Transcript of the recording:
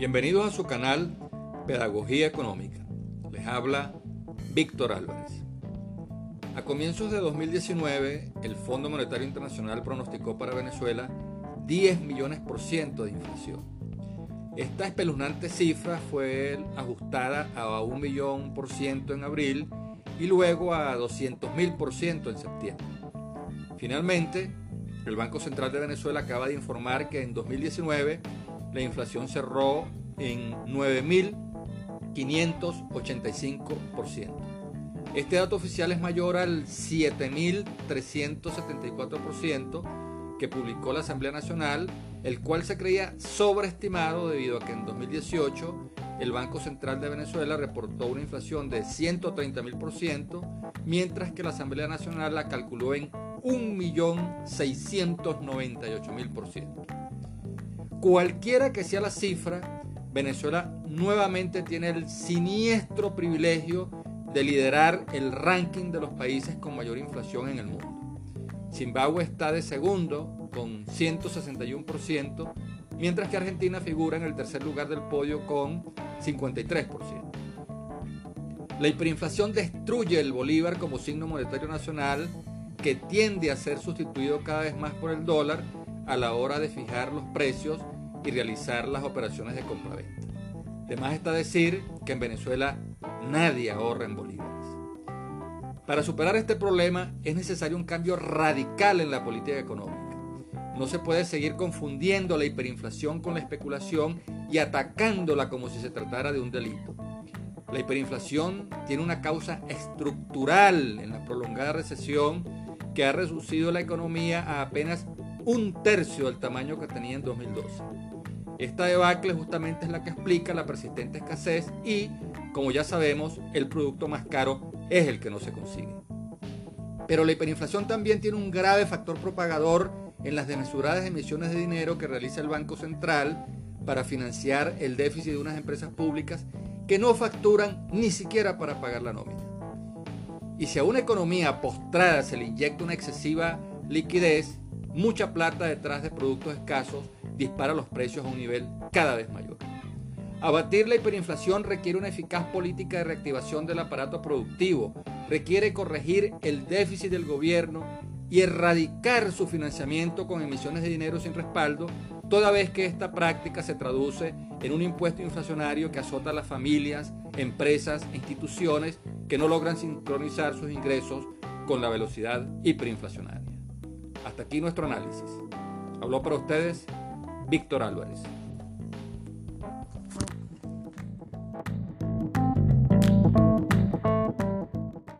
Bienvenidos a su canal Pedagogía Económica. Les habla Víctor Álvarez. A comienzos de 2019, el Fondo Monetario Internacional pronosticó para Venezuela 10 millones por ciento de inflación. Esta espeluznante cifra fue ajustada a un millón por ciento en abril y luego a 200 mil por ciento en septiembre. Finalmente, el Banco Central de Venezuela acaba de informar que en 2019 la inflación cerró en 9.585%. Este dato oficial es mayor al 7.374% que publicó la Asamblea Nacional, el cual se creía sobreestimado debido a que en 2018 el Banco Central de Venezuela reportó una inflación de 130.000%, mientras que la Asamblea Nacional la calculó en 1.698.000%. Cualquiera que sea la cifra, Venezuela nuevamente tiene el siniestro privilegio de liderar el ranking de los países con mayor inflación en el mundo. Zimbabue está de segundo con 161%, mientras que Argentina figura en el tercer lugar del podio con 53%. La hiperinflación destruye el bolívar como signo monetario nacional que tiende a ser sustituido cada vez más por el dólar a la hora de fijar los precios y realizar las operaciones de compra-venta. Además está decir que en Venezuela nadie ahorra en bolívares. Para superar este problema es necesario un cambio radical en la política económica. No se puede seguir confundiendo la hiperinflación con la especulación y atacándola como si se tratara de un delito. La hiperinflación tiene una causa estructural en la prolongada recesión que ha reducido la economía a apenas un tercio del tamaño que tenía en 2012. Esta debacle justamente es la que explica la persistente escasez y, como ya sabemos, el producto más caro es el que no se consigue. Pero la hiperinflación también tiene un grave factor propagador en las desmesuradas emisiones de dinero que realiza el Banco Central para financiar el déficit de unas empresas públicas que no facturan ni siquiera para pagar la nómina. Y si a una economía postrada se le inyecta una excesiva liquidez, mucha plata detrás de productos escasos dispara los precios a un nivel cada vez mayor. Abatir la hiperinflación requiere una eficaz política de reactivación del aparato productivo, requiere corregir el déficit del gobierno y erradicar su financiamiento con emisiones de dinero sin respaldo, toda vez que esta práctica se traduce en un impuesto inflacionario que azota a las familias, empresas e instituciones que no logran sincronizar sus ingresos con la velocidad hiperinflacionaria. Hasta aquí nuestro análisis. Habló para ustedes Víctor Álvarez.